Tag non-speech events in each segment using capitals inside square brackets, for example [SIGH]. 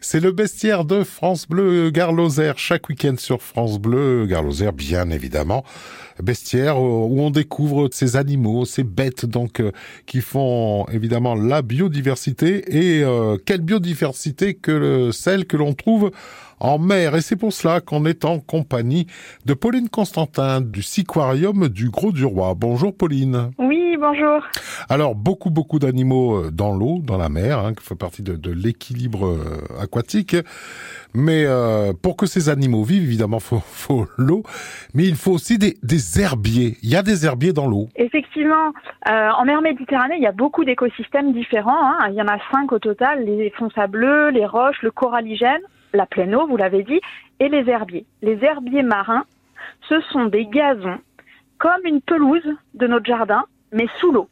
C'est le bestiaire de France Bleu Garloser, chaque week-end sur France Bleu Garloser, bien évidemment. Bestiaire euh, où on découvre ces animaux, ces bêtes donc euh, qui font évidemment la biodiversité et euh, quelle biodiversité que celle que l'on trouve en mer. Et c'est pour cela qu'on est en compagnie de Pauline Constantin du Siquarium du Gros du Roi. Bonjour Pauline. Bonjour. Alors beaucoup beaucoup d'animaux dans l'eau, dans la mer, hein, qui fait partie de, de l'équilibre aquatique. Mais euh, pour que ces animaux vivent, évidemment, faut, [LAUGHS] faut l'eau, mais il faut aussi des, des herbiers. Il y a des herbiers dans l'eau. Effectivement, euh, en mer Méditerranée, il y a beaucoup d'écosystèmes différents. Hein. Il y en a cinq au total les fonds sableux, les roches, le coralligène, la pleine eau, vous l'avez dit, et les herbiers. Les herbiers marins, ce sont des gazons comme une pelouse de notre jardin, mais sous l'eau.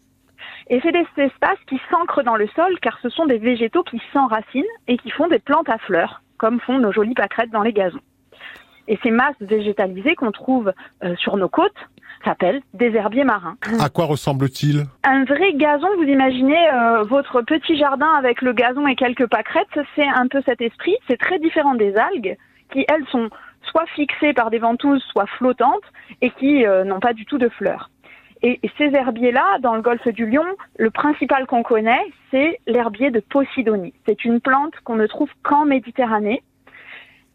Et c'est des espaces qui s'ancrent dans le sol car ce sont des végétaux qui s'enracinent et qui font des plantes à fleurs, comme font nos jolies pâquerettes dans les gazons. Et ces masses végétalisées qu'on trouve euh, sur nos côtes s'appellent des herbiers marins. À quoi ressemble-t-il? Un vrai gazon, vous imaginez euh, votre petit jardin avec le gazon et quelques pâquerettes, c'est un peu cet esprit. C'est très différent des algues qui, elles, sont soit fixées par des ventouses, soit flottantes et qui euh, n'ont pas du tout de fleurs. Et ces herbiers-là, dans le golfe du Lion, le principal qu'on connaît, c'est l'herbier de Posidonie. C'est une plante qu'on ne trouve qu'en Méditerranée.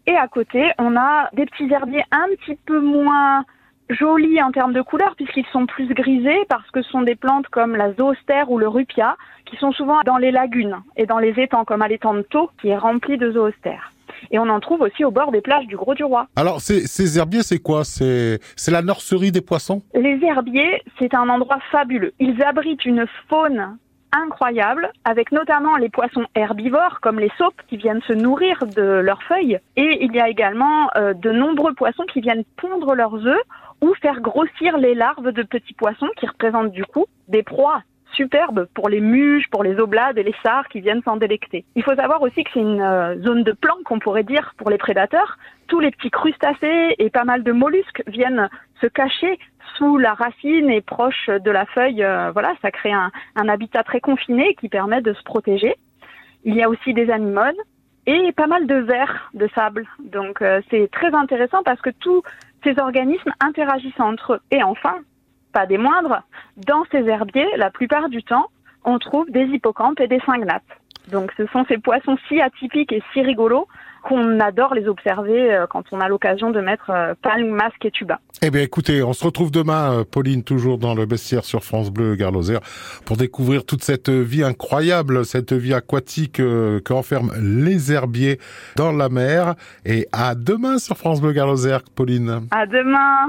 Et à côté, on a des petits herbiers un petit peu moins jolis en termes de couleur, puisqu'ils sont plus grisés, parce que ce sont des plantes comme la zoostère ou le rupia, qui sont souvent dans les lagunes et dans les étangs, comme à l'étang de Thau, qui est rempli de zoostère. Et on en trouve aussi au bord des plages du Gros du Roi. Alors, ces, ces herbiers, c'est quoi? C'est la nurserie des poissons? Les herbiers, c'est un endroit fabuleux. Ils abritent une faune incroyable, avec notamment les poissons herbivores comme les saupes qui viennent se nourrir de leurs feuilles. Et il y a également euh, de nombreux poissons qui viennent pondre leurs œufs ou faire grossir les larves de petits poissons qui représentent du coup des proies superbe pour les muges, pour les oblades et les sars qui viennent s'en délecter. Il faut savoir aussi que c'est une euh, zone de plan qu'on pourrait dire pour les prédateurs. Tous les petits crustacés et pas mal de mollusques viennent se cacher sous la racine et proche de la feuille. Euh, voilà, ça crée un, habitat très confiné qui permet de se protéger. Il y a aussi des anémones et pas mal de vers de sable. Donc euh, c'est très intéressant parce que tous ces organismes interagissent entre eux. Et enfin, pas des moindres, dans ces herbiers, la plupart du temps, on trouve des hippocampes et des cingnates. Donc ce sont ces poissons si atypiques et si rigolos qu'on adore les observer euh, quand on a l'occasion de mettre euh, palme, masque et tuba. Eh bien écoutez, on se retrouve demain, euh, Pauline, toujours dans le bestiaire sur France Bleu Garloser, pour découvrir toute cette vie incroyable, cette vie aquatique qu'enferment les herbiers dans la mer. Et à demain sur France Bleu Garloser, Pauline. À demain